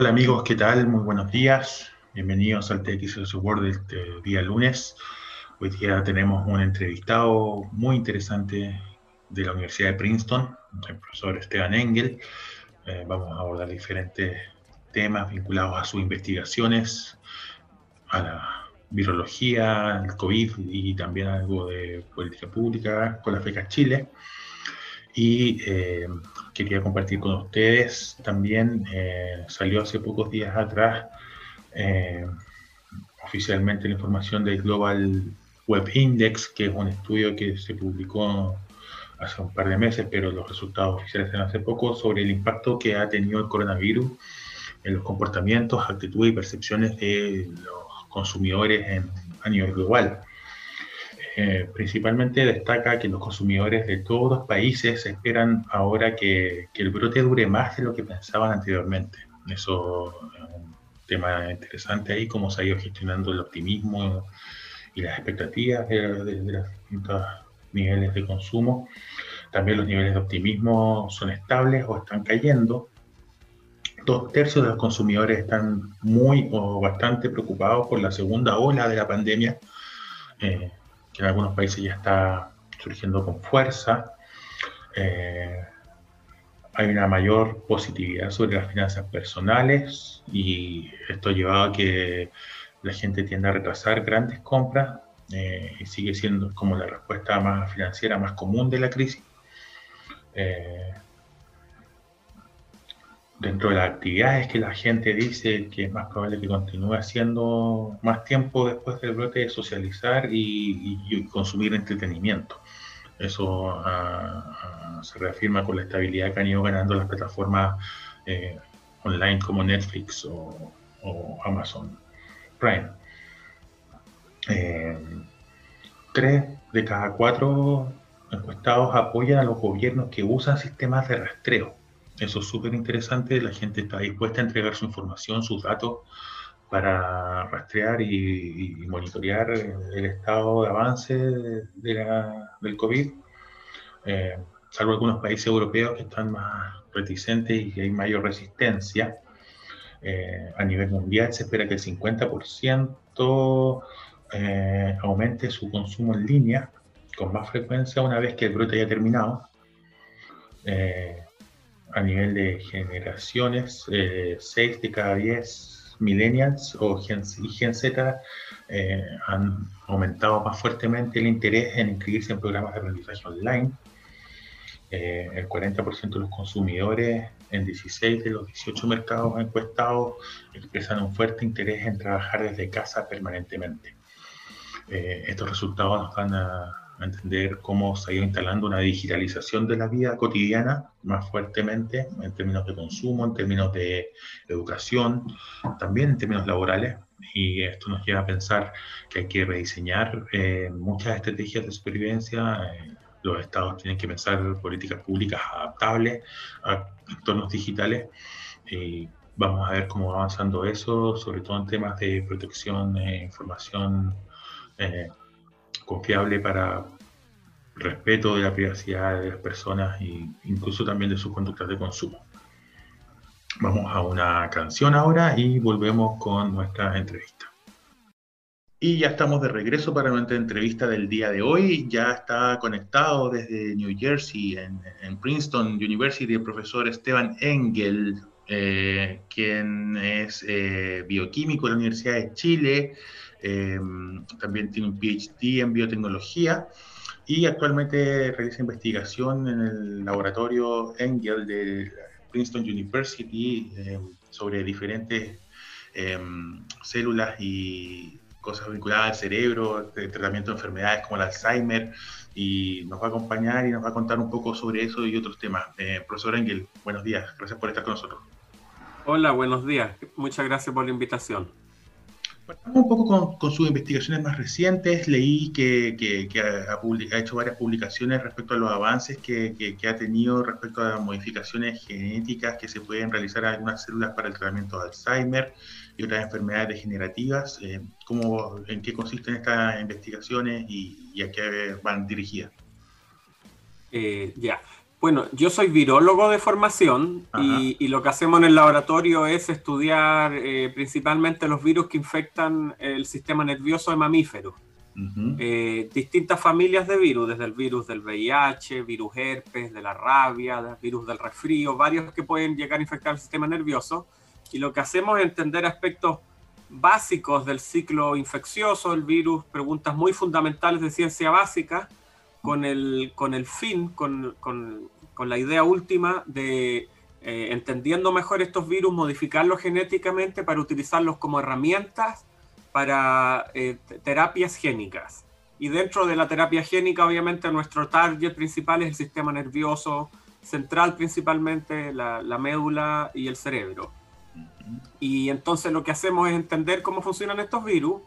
Hola amigos, ¿qué tal? Muy buenos días. Bienvenidos al TX World de este día lunes. Hoy día tenemos un entrevistado muy interesante de la Universidad de Princeton, el profesor Esteban Engel. Eh, vamos a abordar diferentes temas vinculados a sus investigaciones, a la virología, al COVID y también algo de política pública con la FECA Chile. Y eh, quería compartir con ustedes también, eh, salió hace pocos días atrás eh, oficialmente la información del Global Web Index, que es un estudio que se publicó hace un par de meses, pero los resultados oficiales eran hace poco, sobre el impacto que ha tenido el coronavirus en los comportamientos, actitudes y percepciones de los consumidores en, a nivel global. Eh, principalmente destaca que los consumidores de todos los países esperan ahora que, que, el brote dure más de lo que pensaban anteriormente. Eso es un tema interesante ahí, cómo se ha ido gestionando el optimismo y las expectativas de, de, de los distintos niveles de consumo. También los niveles de optimismo son estables o están cayendo. Dos tercios de los consumidores están muy o bastante preocupados por la segunda ola de la pandemia. Eh, que en algunos países ya está surgiendo con fuerza. Eh, hay una mayor positividad sobre las finanzas personales y esto ha llevado a que la gente tienda a retrasar grandes compras eh, y sigue siendo como la respuesta más financiera más común de la crisis. Eh, dentro de las actividades que la gente dice que es más probable que continúe haciendo más tiempo después del brote de socializar y, consumir entretenimiento. Eso uh, se reafirma con la estabilidad que han ido ganando las plataformas eh, online como Netflix o, o Amazon Prime. Eh, tres de cada cuatro encuestados apoyan a los gobiernos que usan sistemas de rastreo eso es súper interesante, la gente está dispuesta a entregar su información, sus datos para rastrear y, monitorear el estado de avance del COVID, eh, salvo algunos países europeos que están más reticentes y que hay mayor resistencia. Eh, a nivel mundial se espera que el 50% eh, aumente su consumo en línea con más frecuencia una vez que el brote haya terminado. A nivel de generaciones, eh, 6 de cada 10 millennials o Gen, y Gen Z eh, han aumentado más fuertemente el interés en inscribirse en programas de aprendizaje online. Eh, el 40% de los consumidores en 16 de los 18 mercados encuestados expresan un fuerte interés en trabajar desde casa permanentemente. Eh, estos resultados nos van a, a entender cómo se ha ido instalando una digitalización de la vida cotidiana más fuertemente en términos de consumo, en términos de educación, también en términos laborales. Y esto nos lleva a pensar que hay que rediseñar eh, muchas estrategias de supervivencia. Eh, los estados tienen que pensar políticas públicas adaptables a entornos digitales. Y vamos a ver cómo va avanzando eso, sobre todo en temas de protección de información eh, confiable para respeto de la privacidad de las personas e incluso también de sus conductas de consumo. Vamos a una canción ahora y volvemos con nuestra entrevista. Y ya estamos de regreso para nuestra entrevista del día de hoy. Ya está conectado desde New Jersey, en, en Princeton University, el profesor Esteban Engel, eh, quien es eh, bioquímico de la Universidad de Chile, eh, también tiene un PhD en biotecnología y actualmente realiza investigación en el laboratorio Engel de Princeton University eh, sobre diferentes eh, células y cosas vinculadas al cerebro, tratamiento de enfermedades como el Alzheimer, y nos va a acompañar y nos va a contar un poco sobre eso y otros temas. Eh, profesor Engel, buenos días, gracias por estar con nosotros. Hola, buenos días, muchas gracias por la invitación. Partamos un poco con, sus investigaciones más recientes. Leí que, ha, hecho varias publicaciones respecto a los avances que, ha tenido respecto a modificaciones genéticas que se pueden realizar algunas células para el tratamiento de Alzheimer y otras enfermedades degenerativas. Eh, ¿cómo, ¿En qué consisten estas investigaciones y, y a qué van dirigidas? Eh, ya. Bueno, yo soy virólogo de formación y, lo que hacemos en el laboratorio es estudiar eh, principalmente los virus que infectan el sistema nervioso de mamíferos. Eh, distintas familias de virus, desde el virus del VIH, virus herpes, de la rabia, virus del resfrío, varios que pueden llegar a infectar el sistema nervioso. Y lo que hacemos es entender aspectos básicos del ciclo infeccioso del virus, preguntas muy fundamentales de ciencia básica con el, con el fin, con, con, con la idea última de, eh, entendiendo mejor estos virus, modificarlos genéticamente para utilizarlos como herramientas para eh, terapias génicas. Y dentro de la terapia génica, obviamente, nuestro target principal es el sistema nervioso central, principalmente la, la médula y el cerebro. Y entonces lo que hacemos es entender cómo funcionan estos virus,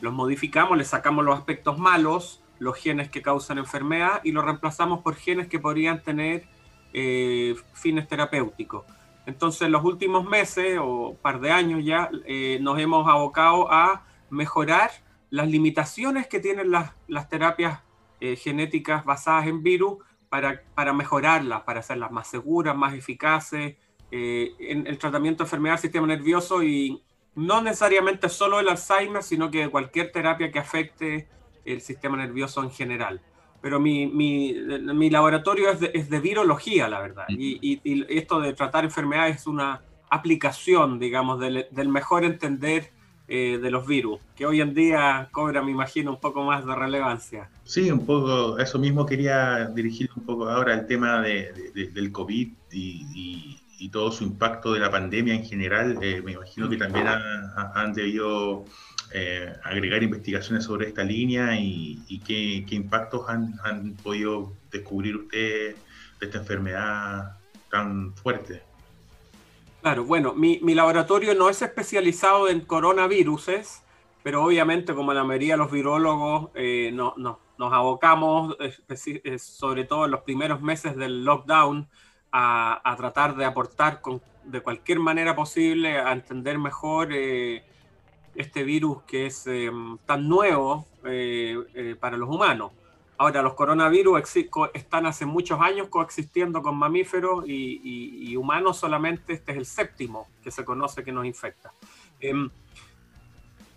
los modificamos, les sacamos los aspectos malos, los genes que causan enfermedad y los reemplazamos por genes que podrían tener eh, fines terapéuticos. Entonces, en los últimos meses o par de años ya eh, nos hemos abocado a mejorar las limitaciones que tienen las, las terapias eh, genéticas basadas en virus para, para, mejorarlas, para hacerlas más seguras, más eficaces en el tratamiento de enfermedad del sistema nervioso y no necesariamente solo el Alzheimer, sino que cualquier terapia que afecte el sistema nervioso en general. Pero mi, mi, mi laboratorio es de, es de, virología, la verdad. Y, y, esto de tratar enfermedades es una aplicación, digamos, del, del mejor entender eh, de los virus, que hoy en día cobra, me imagino, un poco más de relevancia. Sí, un poco, eso mismo quería dirigir un poco ahora al tema de, de, del COVID y, y, todo su impacto de la pandemia en general. Eh, me imagino que también han, han debido eh, agregar investigaciones sobre esta línea y, qué, impactos han, podido descubrir ustedes de esta enfermedad tan fuerte. Claro, bueno, mi, laboratorio no es especializado en coronaviruses, pero obviamente como la mayoría de los virólogos eh, no, nos abocamos, sobre todo en los primeros meses del lockdown, a, tratar de aportar de cualquier manera posible a entender mejor eh, este virus que es em, tan nuevo eh, eh, para los humanos. Ahora, los coronavirus están hace muchos años coexistiendo con mamíferos y, humanos solamente, este es el séptimo que se conoce que nos infecta.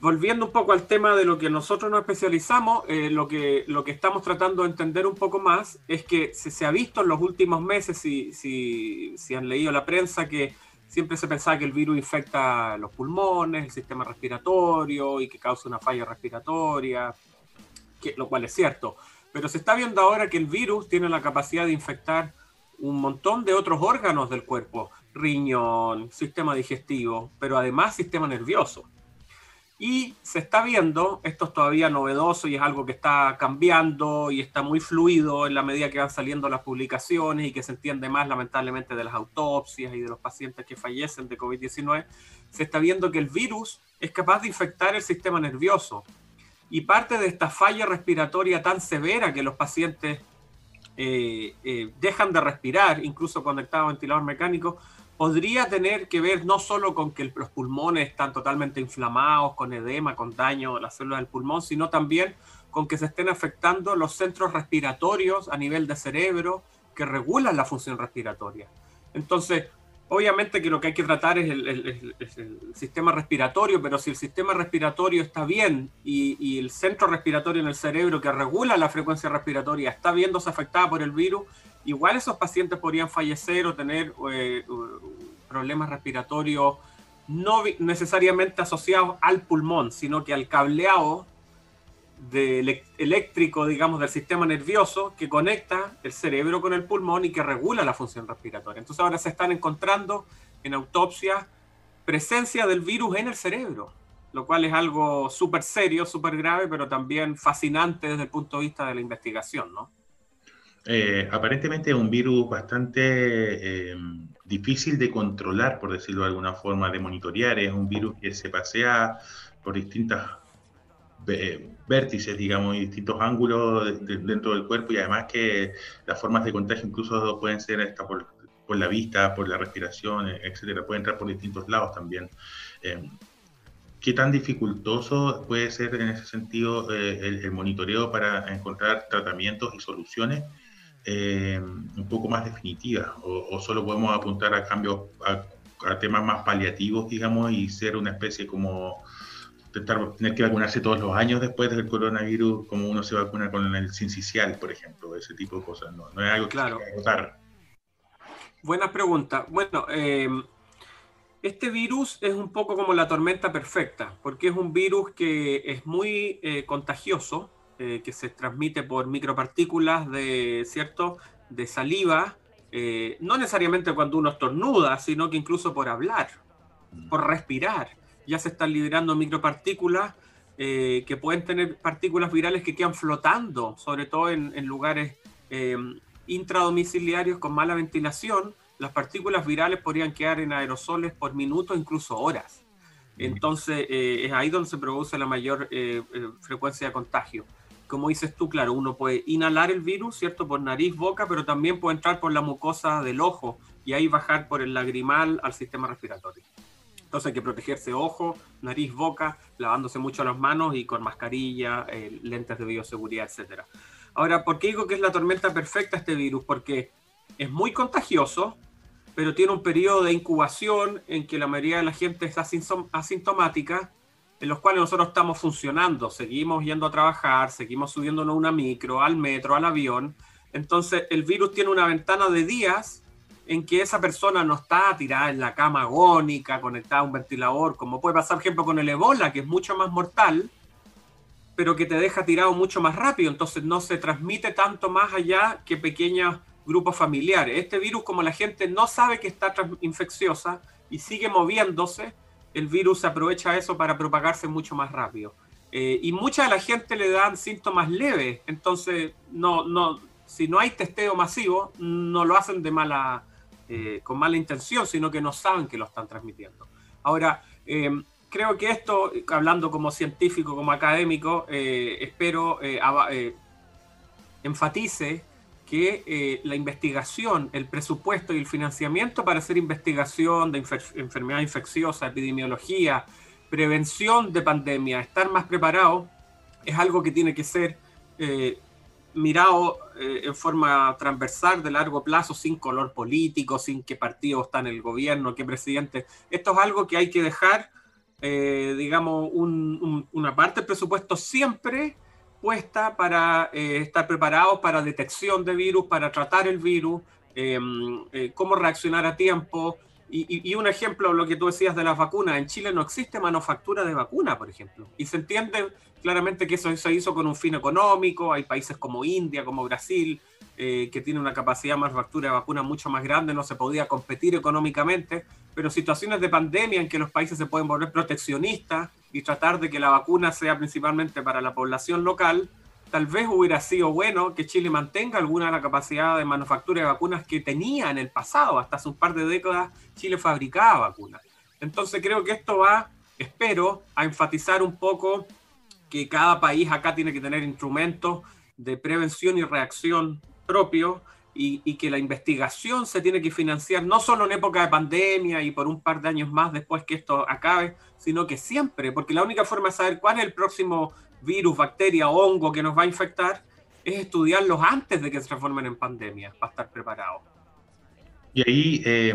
Volviendo un poco al tema de lo que nosotros nos especializamos, eh, lo, que, lo que estamos tratando de entender un poco más es que se, se ha visto en los últimos meses, si, si, si han leído la prensa, que siempre se pensaba que el virus infecta los pulmones, el sistema respiratorio y que causa una falla respiratoria, que, lo cual es cierto. Pero se está viendo ahora que el virus tiene la capacidad de infectar un montón de otros órganos del cuerpo, riñón, sistema digestivo, pero además sistema nervioso. Y se está viendo, esto es todavía novedoso y es algo que está cambiando y está muy fluido en la medida que van saliendo las publicaciones y que se entiende más lamentablemente de las autopsias y de los pacientes que fallecen de COVID-19, se está viendo que el virus es capaz de infectar el sistema nervioso. Y parte de esta falla respiratoria tan severa que los pacientes eh, eh, dejan de respirar, incluso conectados a ventilador mecánico, podría tener que ver no solo con que los pulmones están totalmente inflamados, con edema, con daño de las células del pulmón, sino también con que se estén afectando los centros respiratorios a nivel de cerebro que regulan la función respiratoria. Entonces, obviamente que lo que hay que tratar es el, sistema respiratorio, pero si el sistema respiratorio está bien y, y, el centro respiratorio en el cerebro que regula la frecuencia respiratoria está viéndose afectada por el virus, igual esos pacientes podrían fallecer o tener eh, problemas respiratorios no necesariamente asociados al pulmón, sino que al cableado eléctrico, digamos, del sistema nervioso que conecta el cerebro con el pulmón y que regula la función respiratoria. Entonces ahora se están encontrando en autopsia presencia del virus en el cerebro, lo cual es algo súper serio, súper grave, pero también fascinante desde el punto de vista de la investigación, ¿no? Eh, aparentemente es un virus bastante eh, difícil de controlar, por decirlo de alguna forma, de monitorear. Es un virus que se pasea por distintas eh, vértices, digamos, y distintos ángulos dentro del cuerpo y además que las formas de contagio incluso pueden ser hasta por, la vista, por la respiración, etcétera. Puede entrar por distintos lados también. ¿Qué tan dificultoso puede ser en ese sentido el, monitoreo para encontrar tratamientos y soluciones eh, un poco más definitivas o, solo podemos apuntar a cambios, a, temas más paliativos, digamos, y ser una especie como tener que vacunarse todos los años después del coronavirus, como uno se vacuna con el sincicial, por ejemplo, ese tipo de cosas. No, no es algo que claro. se Buena pregunta. Bueno, eh, este virus es un poco como la tormenta perfecta, porque es un virus que es muy eh, contagioso, eh, que se transmite por micropartículas de, ¿cierto? de saliva, eh, no necesariamente cuando uno estornuda, sino que incluso por hablar, mm. por respirar. Ya se están liberando micropartículas que pueden tener partículas virales que quedan flotando, sobre todo en, en lugares intradomiciliarios con mala ventilación las partículas virales podrían quedar en aerosoles por minutos, incluso horas. Entonces, eh, es ahí donde se produce la mayor eh, eh, frecuencia de contagio. Como dices tú, claro, uno puede inhalar el virus, ¿cierto? Por nariz, boca, pero también puede entrar por la mucosa del ojo y ahí bajar por el lagrimal al sistema respiratorio. Entonces hay que protegerse ojo, nariz, boca, lavándose mucho las manos y con mascarilla, lentes de bioseguridad, etc. Ahora, ¿por qué digo que es la tormenta perfecta este virus? Porque es muy contagioso, pero tiene un periodo de incubación en que la mayoría de la gente es asintomática, en los cuales nosotros estamos funcionando, seguimos yendo a trabajar, seguimos subiéndonos a una micro, al metro, al avión. Entonces el virus tiene una ventana de días en que esa persona no está tirada en la cama agónica, conectada a un ventilador, como puede pasar, por ejemplo, con el ebola, que es mucho más mortal, pero que te deja tirado mucho más rápido. Entonces no se transmite tanto más allá que pequeñas grupos familiares. Este virus, como la gente no sabe que está infecciosa y sigue moviéndose, el virus aprovecha eso para propagarse mucho más rápido. Eh, y mucha de la gente le dan síntomas leves, entonces no, no, si no hay testeo masivo, no lo hacen de mala, eh, con mala intención, sino que no saben que lo están transmitiendo. Ahora, eh, creo que esto, hablando como científico, como académico, espero enfatice que eh, la investigación, el presupuesto y el financiamiento para hacer investigación de enfermedad infecciosa, epidemiología, prevención de pandemia, estar más preparado, es algo que tiene que ser eh, mirado eh, en forma transversal de largo plazo, sin color político, sin qué partido está en el gobierno, qué presidente. Esto es algo que hay que dejar, digamos, una parte del presupuesto siempre para eh, estar preparados para detección de virus, para tratar el virus, em, eh, cómo reaccionar a tiempo. Y, un ejemplo, lo que tú decías de las vacunas, en Chile no existe manufactura de vacuna, por ejemplo. Y se entiende claramente que eso se hizo con un fin económico, hay países como India, como Brasil, eh, que tiene una capacidad de manufactura de vacunas mucho más grande, no se podía competir económicamente, pero situaciones de pandemia en que los países se pueden volver proteccionistas y tratar de que la vacuna sea principalmente para la población local, tal vez hubiera sido bueno que Chile mantenga alguna de la capacidad de manufactura de vacunas que tenía en el pasado, hasta hace un par de décadas Chile fabricaba vacunas. Entonces creo que esto va, espero, a enfatizar un poco que cada país acá tiene que tener instrumentos de prevención y reacción propio y, que la investigación se tiene que financiar no solo en época de pandemia y por un par de años más después que esto acabe, sino que siempre, porque la única forma de saber cuál es el próximo virus, bacteria hongo que nos va a infectar es estudiarlos antes de que se transformen en pandemia, para estar preparados. Y ahí eh,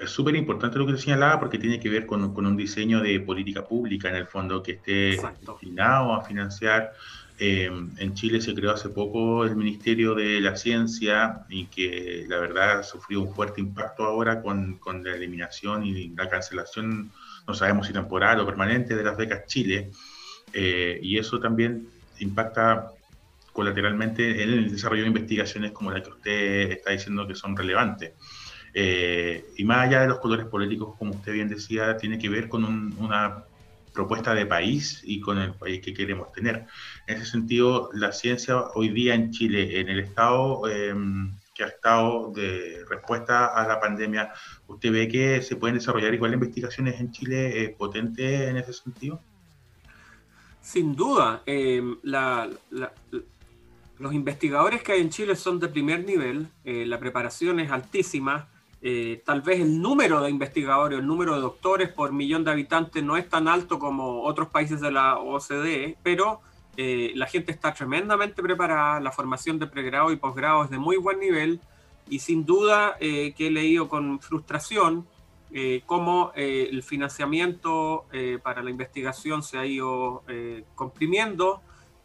es súper importante lo que te señalaba porque tiene que ver con, con, un diseño de política pública en el fondo que esté destinado a financiar eh, en Chile se creó hace poco el Ministerio de la Ciencia y que la verdad sufrió un fuerte impacto ahora con, con la eliminación y la cancelación, no sabemos si temporal o permanente, de las becas Chile. Eh, y eso también impacta colateralmente en el desarrollo de investigaciones como la que usted está diciendo que son relevantes. Eh, y más allá de los colores políticos, como usted bien decía, tiene que ver con una propuesta de país y con el país que queremos tener. En ese sentido, la ciencia hoy día en Chile, en el estado em, que ha estado de respuesta a la pandemia, ¿usted ve que se pueden desarrollar igual investigaciones en Chile eh, potentes en ese sentido? Sin duda, em, los investigadores que hay en Chile son de primer nivel, eh, la preparación es altísima, eh, tal vez el número de investigadores, el número de doctores por millón de habitantes no es tan alto como otros países de la OCDE, pero eh, la gente está tremendamente preparada, la formación de pregrado y posgrado es de muy buen nivel y sin duda que he leído con frustración cómo el financiamiento para la investigación se ha ido comprimiendo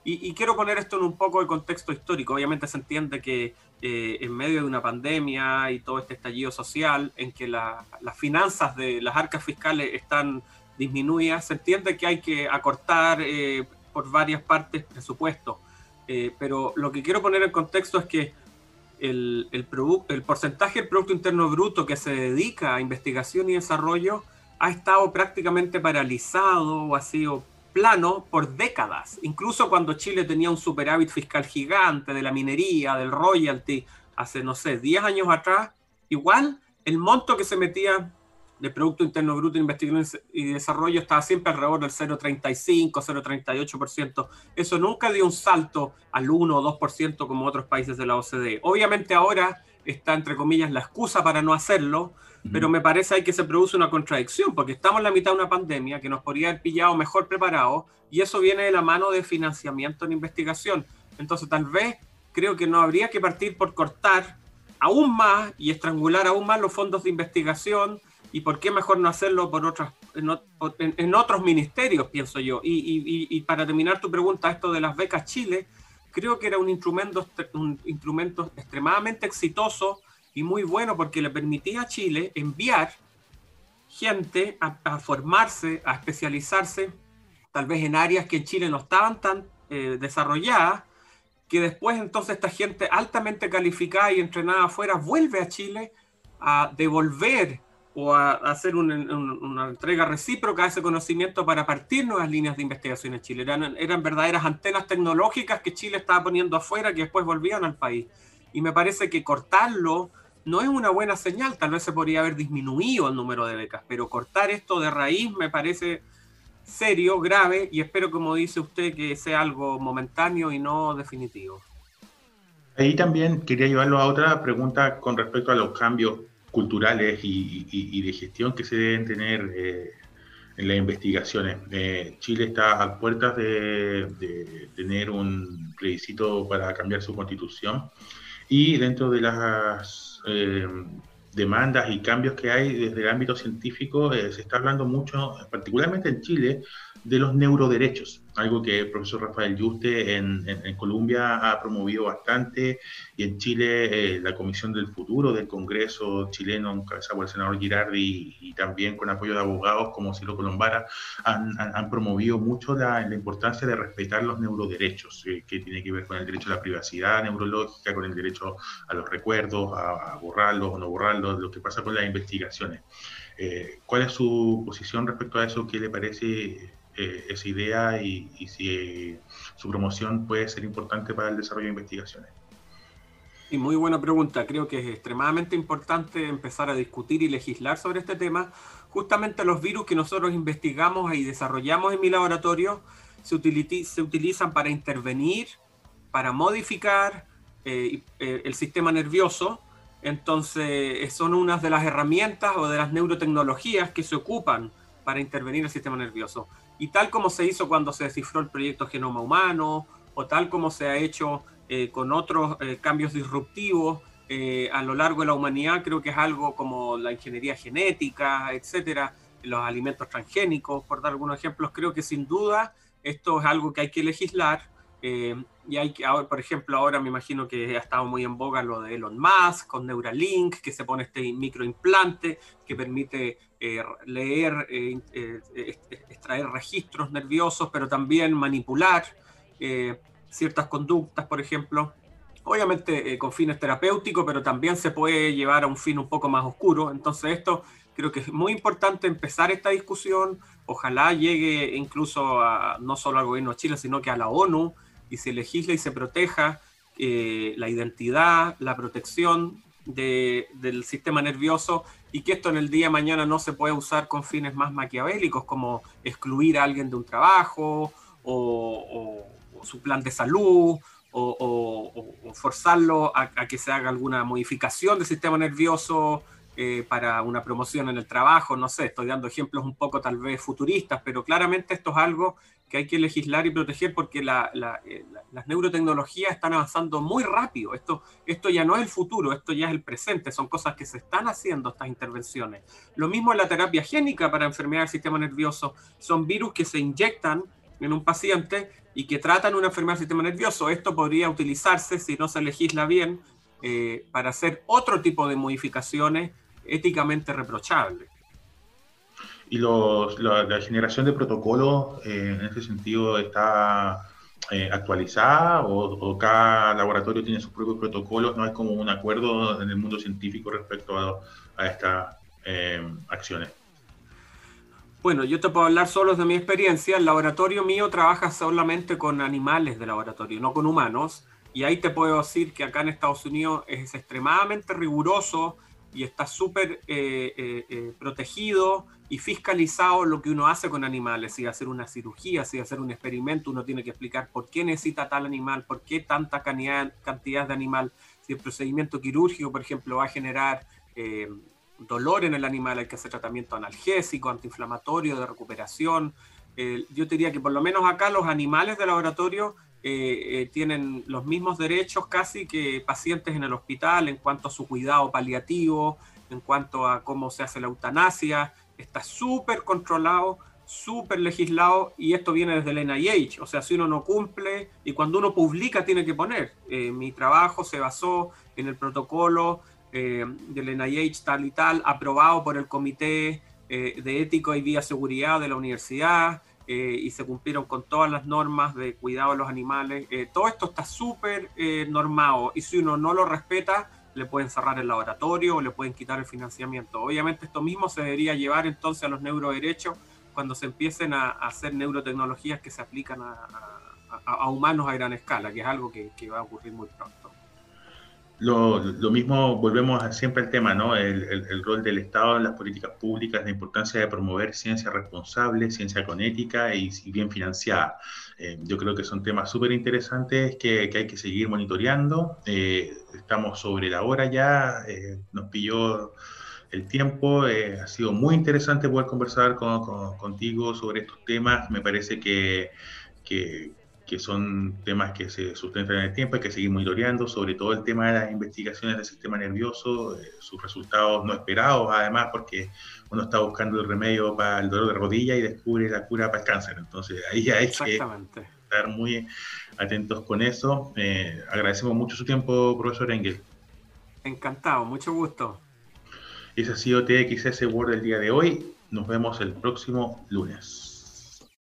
y, quiero poner esto en un poco de contexto histórico. Obviamente se entiende que eh, en medio de una pandemia y todo este estallido social en que las finanzas de las arcas fiscales están disminuidas, se entiende que hay que acortar eh, por varias partes presupuesto. Eh, pero lo que quiero poner en contexto es que el, el, el porcentaje del Producto Interno Bruto que se dedica a investigación y desarrollo ha estado prácticamente paralizado o ha sido plano por décadas. Incluso cuando Chile tenía un superávit fiscal gigante de la minería, del royalty, hace, no sé, 10 años atrás, igual el monto que se metía de Producto Interno Bruto Investigación y Desarrollo estaba siempre alrededor del 0,35, 0,38%. Eso nunca dio un salto al 1 o 2% como otros países de la OCDE. Obviamente ahora está, entre comillas, la excusa para no hacerlo, pero me parece ahí que se produce una contradicción, porque estamos en la mitad de una pandemia que nos podría haber pillado mejor preparados, y eso viene de la mano de financiamiento en investigación. Entonces, tal vez creo que no habría que partir por cortar aún más y estrangular aún más los fondos de investigación, y por qué mejor no hacerlo por otras, en, otros ministerios, pienso yo. Y, y, para terminar tu pregunta, esto de las becas Chile, creo que era un instrumento, un instrumento extremadamente exitoso y muy bueno porque le permitía a Chile enviar gente a, formarse, a especializarse, tal vez en áreas que en Chile no estaban tan eh, desarrolladas, que después entonces esta gente altamente calificada y entrenada afuera vuelve a Chile a devolver o a, hacer una entrega recíproca de ese conocimiento para partir nuevas líneas de investigación en Chile. Eran, eran verdaderas antenas tecnológicas que Chile estaba poniendo afuera que después volvían al país. Y me parece que cortarlo no es una buena señal, tal vez se podría haber disminuido el número de becas, pero cortar esto de raíz me parece serio, grave, y espero, como dice usted, que sea algo momentáneo y no definitivo. Ahí también quería llevarlo a otra pregunta con respecto a los cambios culturales y, de gestión que se deben tener eh, en las investigaciones. Eh, Chile está a puertas de, tener un plebiscito para cambiar su constitución y dentro de las eh, demandas y cambios que hay desde el ámbito científico se está hablando mucho, particularmente en Chile, de los neuroderechos, algo que el profesor Rafael Yuste en, Colombia ha promovido bastante y en Chile eh, la Comisión del Futuro del Congreso chileno, encabezado por el senador Girardi y, también con apoyo de abogados como Silo Colombara, han, promovido mucho la, importancia de respetar los neuroderechos, eh, que tiene que ver con el derecho a la privacidad neurológica, con el derecho a los recuerdos, a, a borrarlos o no borrarlos, lo que pasa con las investigaciones. Eh, ¿Cuál es su posición respecto a eso? ¿Qué le parece eh, esa idea y, si su promoción puede ser importante para el desarrollo de investigaciones? Y muy buena pregunta. Creo que es extremadamente importante empezar a discutir y legislar sobre este tema. Justamente los virus que nosotros investigamos y desarrollamos en mi laboratorio se, se utilizan para intervenir, para modificar eh, el sistema nervioso entonces, son unas de las herramientas o de las neurotecnologías que se ocupan para intervenir el sistema nervioso. Y tal como se hizo cuando se descifró el proyecto Genoma Humano, o tal como se ha hecho eh, con otros eh, cambios disruptivos eh, a lo largo de la humanidad, creo que es algo como la ingeniería genética, etcétera, los alimentos transgénicos, por dar algunos ejemplos, creo que sin duda esto es algo que hay que legislar y hay que, por ejemplo, ahora me imagino que ha estado muy en boga lo de Elon Musk con Neuralink, que se pone este microimplante que permite eh, leer, eh, extraer registros nerviosos, pero también manipular ciertas conductas, por ejemplo. Obviamente con fines terapéuticos, pero también se puede llevar a un fin un poco más oscuro. Entonces esto creo que es muy importante empezar esta discusión. Ojalá llegue incluso a, no solo al gobierno de Chile, sino que a la ONU y se legisle y se proteja eh, la identidad, la protección del sistema nervioso y que esto en el día de mañana no se puede usar con fines más maquiavélicos como excluir a alguien de un trabajo o, su plan de salud o, forzarlo a, que se haga alguna modificación del sistema nervioso eh, para una promoción en el trabajo, no sé, estoy dando ejemplos un poco tal vez futuristas, pero claramente esto es algo que hay que legislar y proteger porque eh, las neurotecnologías están avanzando muy rápido. Esto, esto ya no es el futuro, esto ya es el presente, son cosas que se están haciendo estas intervenciones. Lo mismo en la terapia génica para enfermedad del sistema nervioso, son virus que se inyectan en un paciente y que tratan una enfermedad del sistema nervioso. Esto podría utilizarse, si no se legisla bien, eh, para hacer otro tipo de modificaciones éticamente reprochable. ¿Y la, generación de protocolos eh, en este sentido está eh, actualizada o, cada laboratorio tiene sus propios protocolos? ¿No hay como un acuerdo en el mundo científico respecto a, estas eh, acciones? Bueno, yo te puedo hablar solo de mi experiencia. El laboratorio mío trabaja solamente con animales de laboratorio, no con humanos. Y ahí te puedo decir que acá en Estados Unidos es extremadamente riguroso y está súper eh, eh, eh, protegido y fiscalizado lo que uno hace con animales. Si hacer una cirugía, si hacer un experimento, uno tiene que explicar por qué necesita tal animal, por qué tanta cantidad, de animal. Si el procedimiento quirúrgico, por ejemplo, va a generar dolor en el animal, hay que hacer tratamiento analgésico, antiinflamatorio, de recuperación. yo te diría que por lo menos acá los animales de laboratorio eh, eh, tienen los mismos derechos casi que pacientes en el hospital en cuanto a su cuidado paliativo, en cuanto a cómo se hace la eutanasia. Está súper controlado, súper legislado y esto viene desde el NIH. O sea, si uno no cumple y cuando uno publica tiene que poner. Eh, mi trabajo se basó en el protocolo del NIH tal y tal, aprobado por el Comité de Ético y Bioseguridad de la universidad. Eh, y se cumplieron con todas las normas de cuidado de los animales. Eh, todo esto está súper eh, normado y si uno no lo respeta, le pueden cerrar el laboratorio o le pueden quitar el financiamiento. Obviamente esto mismo se debería llevar entonces a los neuroderechos cuando se empiecen a, hacer neurotecnologías que se aplican a, humanos a gran escala, que es algo que va a ocurrir muy pronto. Lo, mismo, volvemos siempre al tema, ¿no? El, rol del Estado en las políticas públicas, la importancia de promover ciencia responsable, ciencia con ética y, bien financiada. Eh, yo creo que son temas súper interesantes que, hay que seguir monitoreando. Eh, estamos sobre la hora ya, eh, nos pilló el tiempo. ha sido muy interesante poder conversar contigo sobre estos temas. Me parece que, que que son temas que se sustentan en el tiempo, hay que seguir monitoreando, sobre todo el tema de las investigaciones del sistema nervioso, eh, sus resultados no esperados, además, porque uno está buscando el remedio para el dolor de rodilla y descubre la cura para el cáncer. Entonces, ahí hay que estar muy atentos con eso. Eh, agradecemos mucho su tiempo, profesor Engel. Encantado, mucho gusto. Ese ha sido TXS Word del día de hoy. Nos vemos el próximo lunes.